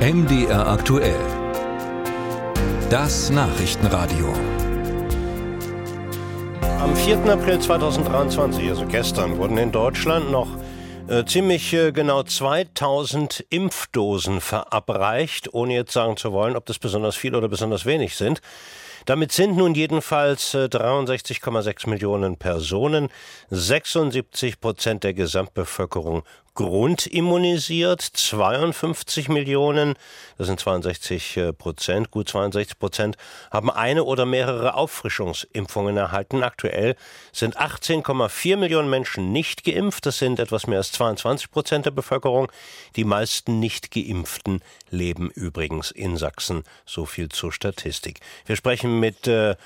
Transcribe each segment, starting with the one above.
MDR aktuell. Das Nachrichtenradio. Am 4. April 2023, also gestern, wurden in Deutschland noch äh, ziemlich äh, genau 2000 Impfdosen verabreicht, ohne jetzt sagen zu wollen, ob das besonders viel oder besonders wenig sind. Damit sind nun jedenfalls 63,6 äh, Millionen Personen, 76 Prozent der Gesamtbevölkerung grundimmunisiert, 52 Millionen, das sind 62 äh, Prozent, gut 62 Prozent, haben eine oder mehrere Auffrischungsimpfungen erhalten. Aktuell sind 18,4 Millionen Menschen nicht geimpft, das sind etwas mehr als 22 Prozent der Bevölkerung. Die meisten nicht geimpften leben übrigens in Sachsen. So viel zur Statistik. Wir sprechen mit äh,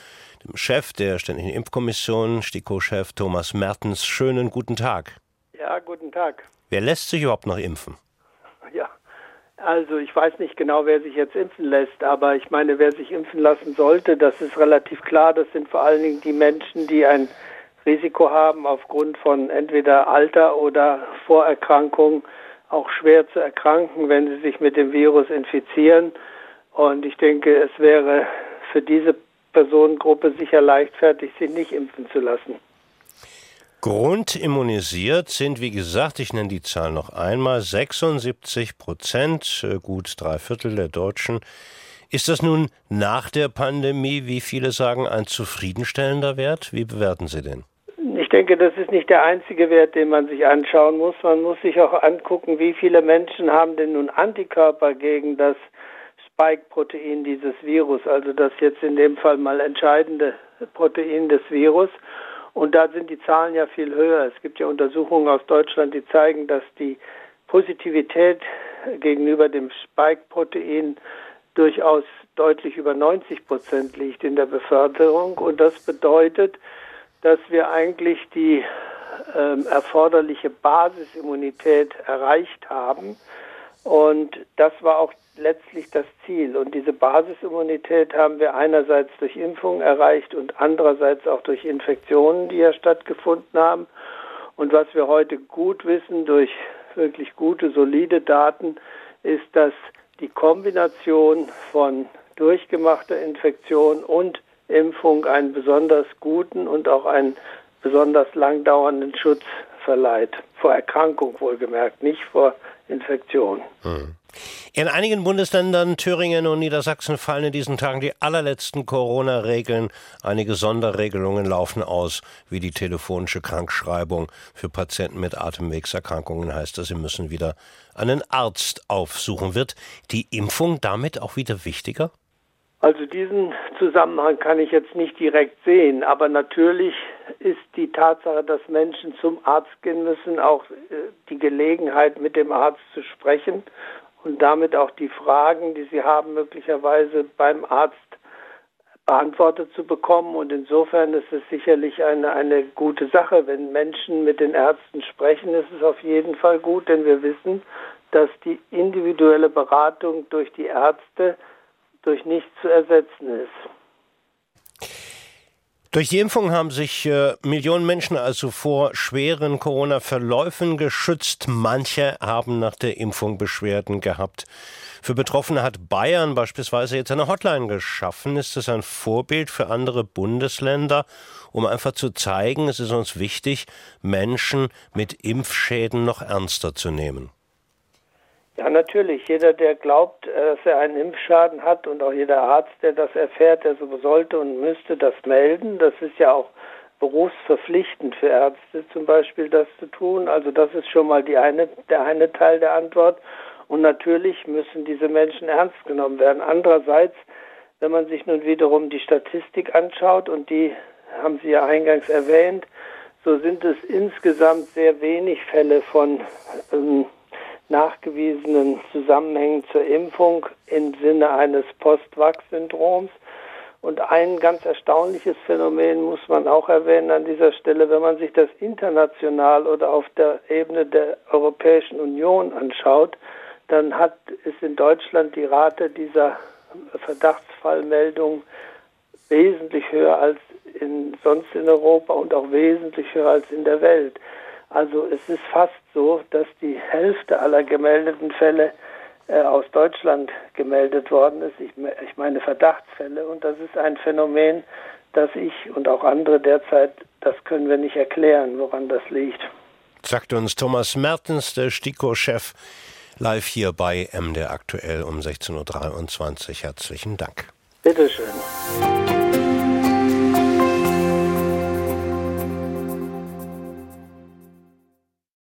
dem Chef der Ständigen Impfkommission, STIKO-Chef Thomas Mertens. Schönen guten Tag. Ja, guten Tag. Wer lässt sich überhaupt noch impfen? Ja, also ich weiß nicht genau, wer sich jetzt impfen lässt, aber ich meine, wer sich impfen lassen sollte, das ist relativ klar. Das sind vor allen Dingen die Menschen, die ein Risiko haben, aufgrund von entweder Alter oder Vorerkrankung auch schwer zu erkranken, wenn sie sich mit dem Virus infizieren. Und ich denke, es wäre für diese Personengruppe sicher leichtfertig, sie nicht impfen zu lassen. Grundimmunisiert sind, wie gesagt, ich nenne die Zahl noch einmal, 76 Prozent, äh, gut drei Viertel der Deutschen. Ist das nun nach der Pandemie, wie viele sagen, ein zufriedenstellender Wert? Wie bewerten Sie den? Ich denke, das ist nicht der einzige Wert, den man sich anschauen muss. Man muss sich auch angucken, wie viele Menschen haben denn nun Antikörper gegen das Spike-Protein dieses Virus, also das jetzt in dem Fall mal entscheidende Protein des Virus. Und da sind die Zahlen ja viel höher. Es gibt ja Untersuchungen aus Deutschland, die zeigen, dass die Positivität gegenüber dem Spike-Protein durchaus deutlich über 90 Prozent liegt in der Bevölkerung. Und das bedeutet, dass wir eigentlich die ähm, erforderliche Basisimmunität erreicht haben. Und das war auch letztlich das Ziel. Und diese Basisimmunität haben wir einerseits durch Impfungen erreicht und andererseits auch durch Infektionen, die ja stattgefunden haben. Und was wir heute gut wissen durch wirklich gute, solide Daten, ist, dass die Kombination von durchgemachter Infektion und Impfung einen besonders guten und auch einen besonders langdauernden Schutz verleiht. Vor Erkrankung wohlgemerkt, nicht vor Infektion. Hm. In einigen Bundesländern, Thüringen und Niedersachsen, fallen in diesen Tagen die allerletzten Corona-Regeln. Einige Sonderregelungen laufen aus, wie die telefonische Krankschreibung. Für Patienten mit Atemwegserkrankungen heißt das, sie müssen wieder einen Arzt aufsuchen. Wird die Impfung damit auch wieder wichtiger? Also diesen Zusammenhang kann ich jetzt nicht direkt sehen, aber natürlich ist die Tatsache, dass Menschen zum Arzt gehen müssen, auch äh, die Gelegenheit, mit dem Arzt zu sprechen und damit auch die Fragen, die sie haben, möglicherweise beim Arzt beantwortet zu bekommen. Und insofern ist es sicherlich eine, eine gute Sache. Wenn Menschen mit den Ärzten sprechen, ist es auf jeden Fall gut, denn wir wissen, dass die individuelle Beratung durch die Ärzte durch nichts zu ersetzen ist. Durch die Impfung haben sich äh, Millionen Menschen also vor schweren Corona-Verläufen geschützt. Manche haben nach der Impfung Beschwerden gehabt. Für Betroffene hat Bayern beispielsweise jetzt eine Hotline geschaffen. Ist das ein Vorbild für andere Bundesländer, um einfach zu zeigen, es ist uns wichtig, Menschen mit Impfschäden noch ernster zu nehmen? Ja, natürlich. Jeder, der glaubt, äh, dass er einen Impfschaden hat und auch jeder Arzt, der das erfährt, der so sollte und müsste das melden. Das ist ja auch berufsverpflichtend für Ärzte zum Beispiel, das zu tun. Also das ist schon mal die eine, der eine Teil der Antwort. Und natürlich müssen diese Menschen ernst genommen werden. Andererseits, wenn man sich nun wiederum die Statistik anschaut, und die haben Sie ja eingangs erwähnt, so sind es insgesamt sehr wenig Fälle von ähm, nachgewiesenen Zusammenhängen zur Impfung im Sinne eines Post-Vax-Syndroms. Und ein ganz erstaunliches Phänomen muss man auch erwähnen an dieser Stelle, wenn man sich das international oder auf der Ebene der Europäischen Union anschaut, dann hat es in Deutschland die Rate dieser Verdachtsfallmeldung wesentlich höher als in, sonst in Europa und auch wesentlich höher als in der Welt. Also es ist fast so, dass die Hälfte aller gemeldeten Fälle äh, aus Deutschland gemeldet worden ist. Ich, ich meine Verdachtsfälle. Und das ist ein Phänomen, das ich und auch andere derzeit, das können wir nicht erklären, woran das liegt. Sagt uns Thomas Mertens, der STIKO-Chef, live hier bei MDR aktuell um 16.23 Uhr. Herzlichen Dank. Bitteschön.